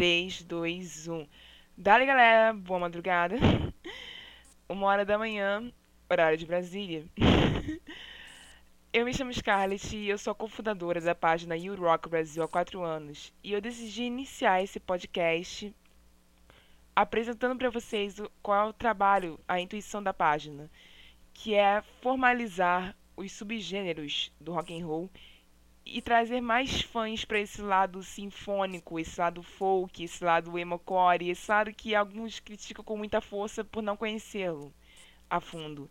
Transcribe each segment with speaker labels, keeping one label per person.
Speaker 1: 3, 2, 1. Dale, galera. Boa madrugada. Uma hora da manhã, horário de Brasília. Eu me chamo Scarlett e eu sou a cofundadora da página You Rock Brasil há quatro anos. E eu decidi iniciar esse podcast apresentando para vocês qual é o trabalho, a intuição da página, que é formalizar os subgêneros do rock and roll e trazer mais fãs para esse lado sinfônico, esse lado folk, esse lado emocore, esse lado que alguns criticam com muita força por não conhecê-lo a fundo.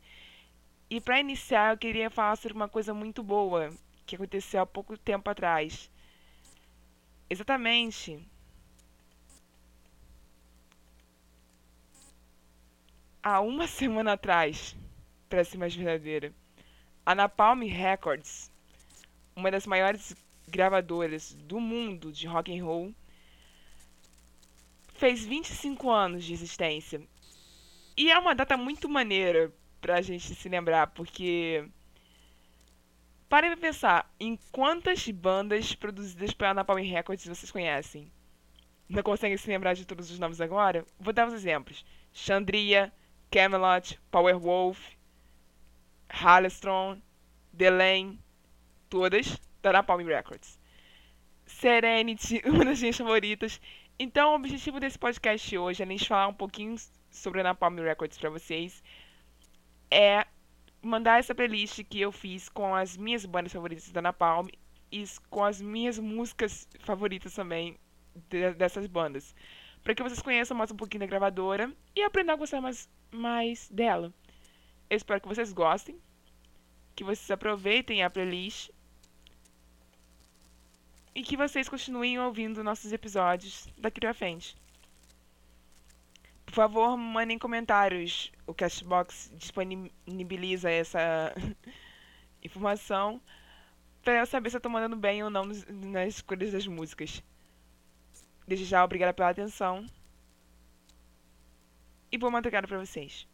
Speaker 1: E para iniciar, eu queria falar sobre uma coisa muito boa que aconteceu há pouco tempo atrás. Exatamente. Há uma semana atrás, para ser mais verdadeira, a Napalm Records, uma das maiores gravadoras do mundo de rock and roll, fez 25 anos de existência. E é uma data muito maneira pra gente se lembrar, porque. Parem pra pensar em quantas bandas produzidas pela Napalm Records vocês conhecem. Não conseguem se lembrar de todos os nomes agora? Vou dar uns exemplos: Chandria, Camelot, Powerwolf, Halestron, Delane, todas da Napalm Records. Serenity, uma das minhas favoritas. Então, o objetivo desse podcast hoje, além de falar um pouquinho sobre a Napalm Records para vocês, é mandar essa playlist que eu fiz com as minhas bandas favoritas da Napalm e com as minhas músicas favoritas também de, dessas bandas. Para que vocês conheçam mais um pouquinho da gravadora e aprendam a gostar mais, mais dela. Eu espero que vocês gostem, que vocês aproveitem a playlist e que vocês continuem ouvindo nossos episódios daqui pra. Por favor, mandem comentários. O Cashbox disponibiliza essa informação para eu saber se eu tô mandando bem ou não nas escolhas das músicas. Desde já, obrigada pela atenção. E boa madrugada para vocês.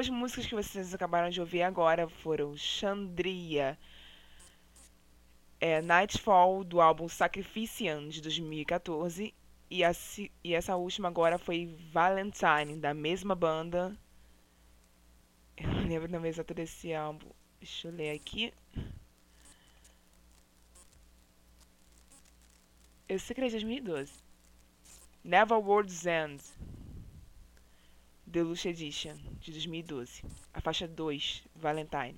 Speaker 1: Duas músicas que vocês acabaram de ouvir agora foram Chandria, é, Nightfall, do álbum Sacrifician, de 2014, e, a, e essa última agora foi Valentine, da mesma banda. Eu não lembro o nome exato desse álbum. Deixa eu ler aqui. Eu sei que é de 2012. Never World's End. Deluxe Edition, de 2012. A faixa 2, Valentine.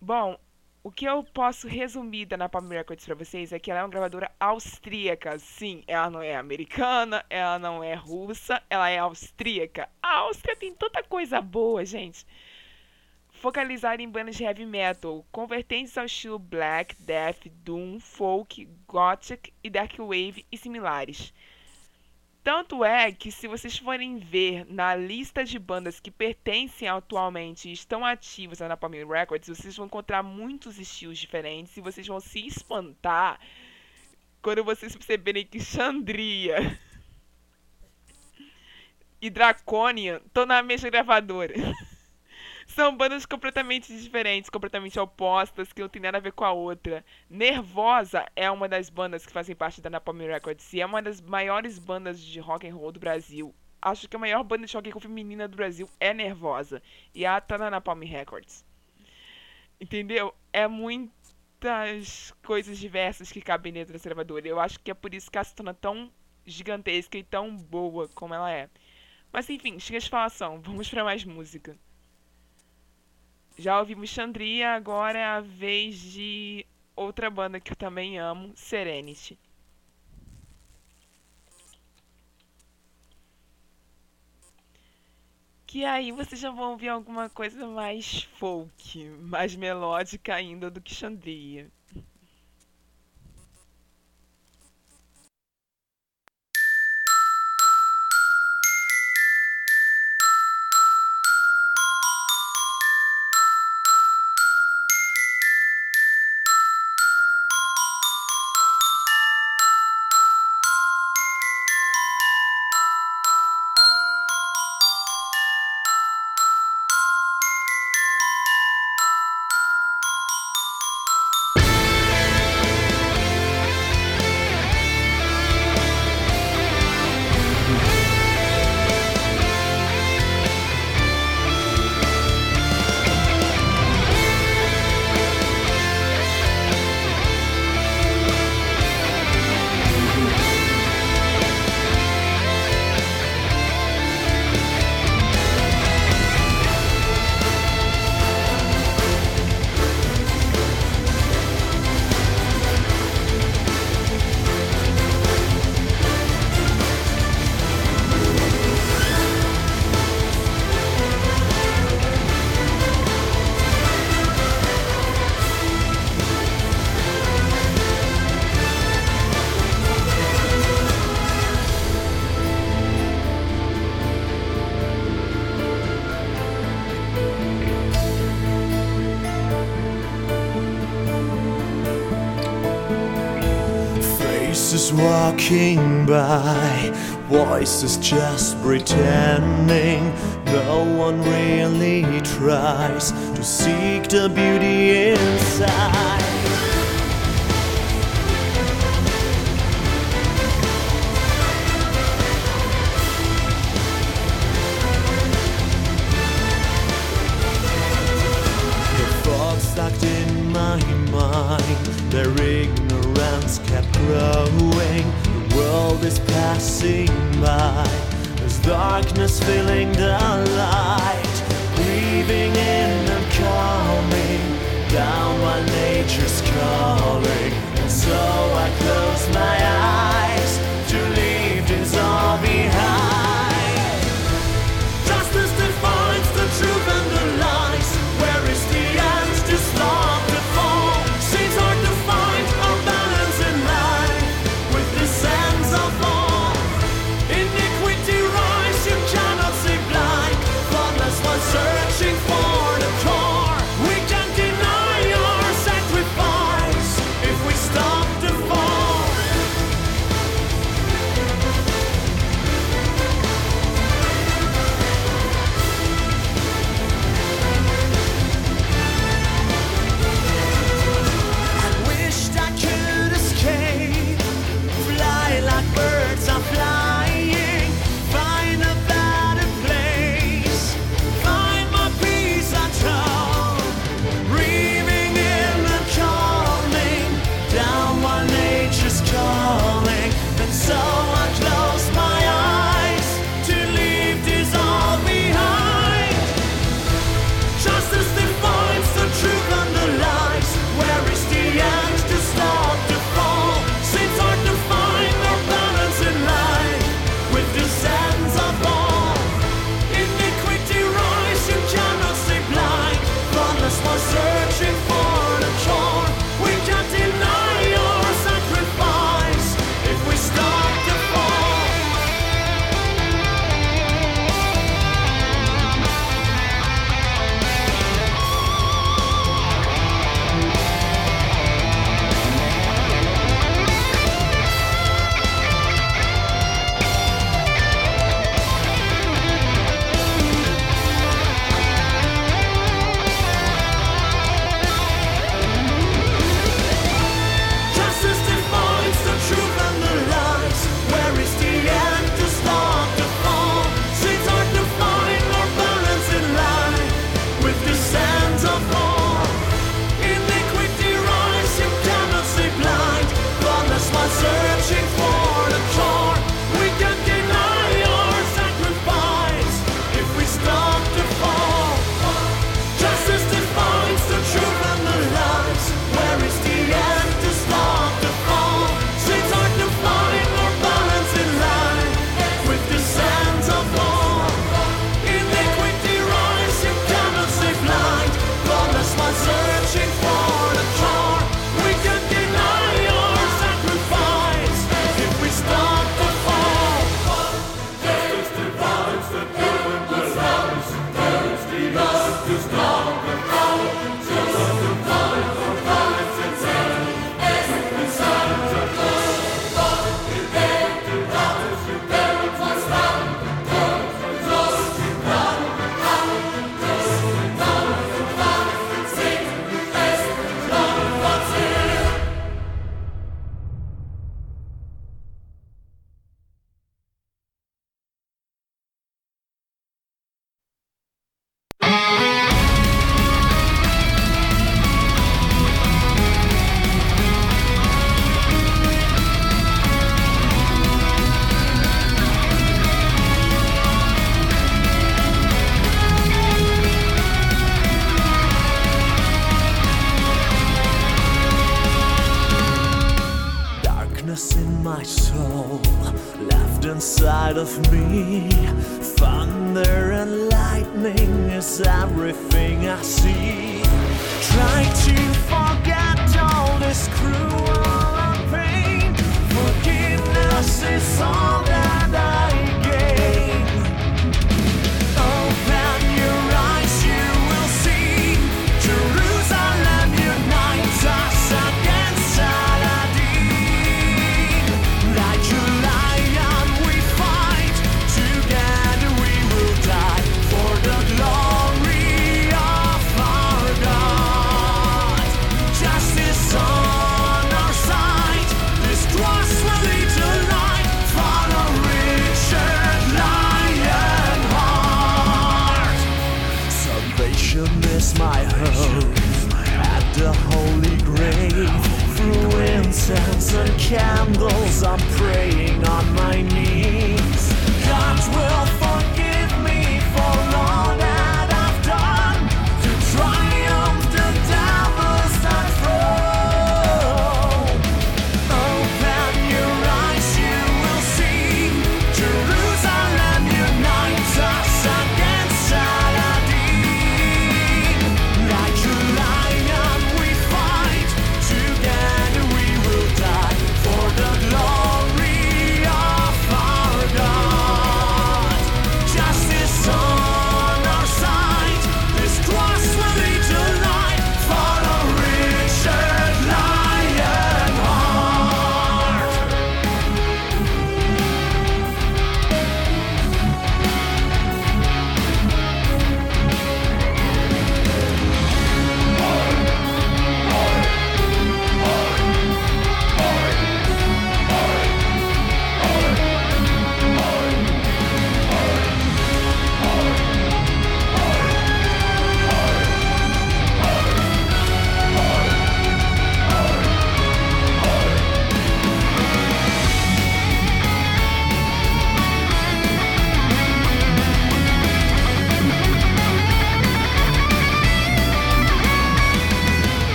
Speaker 1: Bom, o que eu posso resumir da Napalm Records para vocês é que ela é uma gravadora austríaca. Sim, ela não é americana, ela não é russa, ela é austríaca. A Áustria tem tanta coisa boa, gente focalizada em bandas de heavy metal, convertentes ao estilo black, death, doom, folk, gothic e dark wave e similares. Tanto é que se vocês forem ver na lista de bandas que pertencem atualmente e estão ativas na Napalm Records, vocês vão encontrar muitos estilos diferentes e vocês vão se espantar quando vocês perceberem que Chandria e Draconian estão na mesma gravadora. São bandas completamente diferentes, completamente opostas, que não tem nada a ver com a outra. Nervosa é uma das bandas que fazem parte da Napalm Records e é uma das maiores bandas de rock and roll do Brasil. Acho que a maior banda de rock and roll feminina do Brasil é Nervosa e ela tá na Napalm Records. Entendeu? É muitas coisas diversas que cabem dentro dessa gravadora. Eu acho que é por isso que ela se torna tão gigantesca e tão boa como ela é. Mas enfim, chega de falação, vamos para mais música. Já ouvimos Chandria, agora é a vez de outra banda que eu também amo, Serenity. Que aí vocês já vão ouvir alguma coisa mais folk, mais melódica ainda do que Chandria.
Speaker 2: walking by, voices just pretending. No one really tries to seek the beauty inside.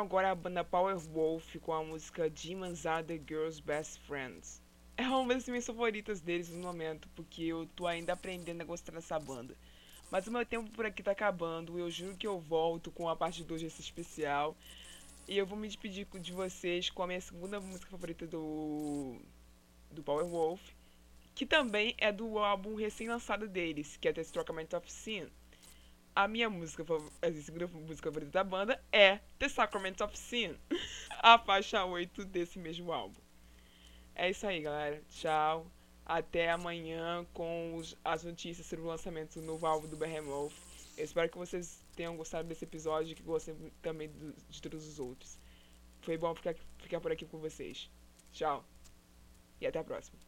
Speaker 1: Ouviram agora a banda Powerwolf com a música Demons Are the Girls' Best Friends. É uma das minhas favoritas deles no momento, porque eu tô ainda aprendendo a gostar dessa banda. Mas o meu tempo por aqui tá acabando, eu juro que eu volto com a parte 2 desse especial. E eu vou me despedir de vocês com a minha segunda música favorita do, do Powerwolf, que também é do álbum recém-lançado deles, que é The Sacrament of Sin. A minha música, a segunda música favorita da banda é The Sacrament of Sin, a faixa 8 desse mesmo álbum. É isso aí, galera. Tchau. Até amanhã com os- as notícias sobre o lançamento do novo álbum do Behemoth. Eu espero que vocês tenham gostado desse episódio e que gostem também do- de todos os outros. Foi bom ficar, ficar por aqui com vocês. Tchau. E até a próxima.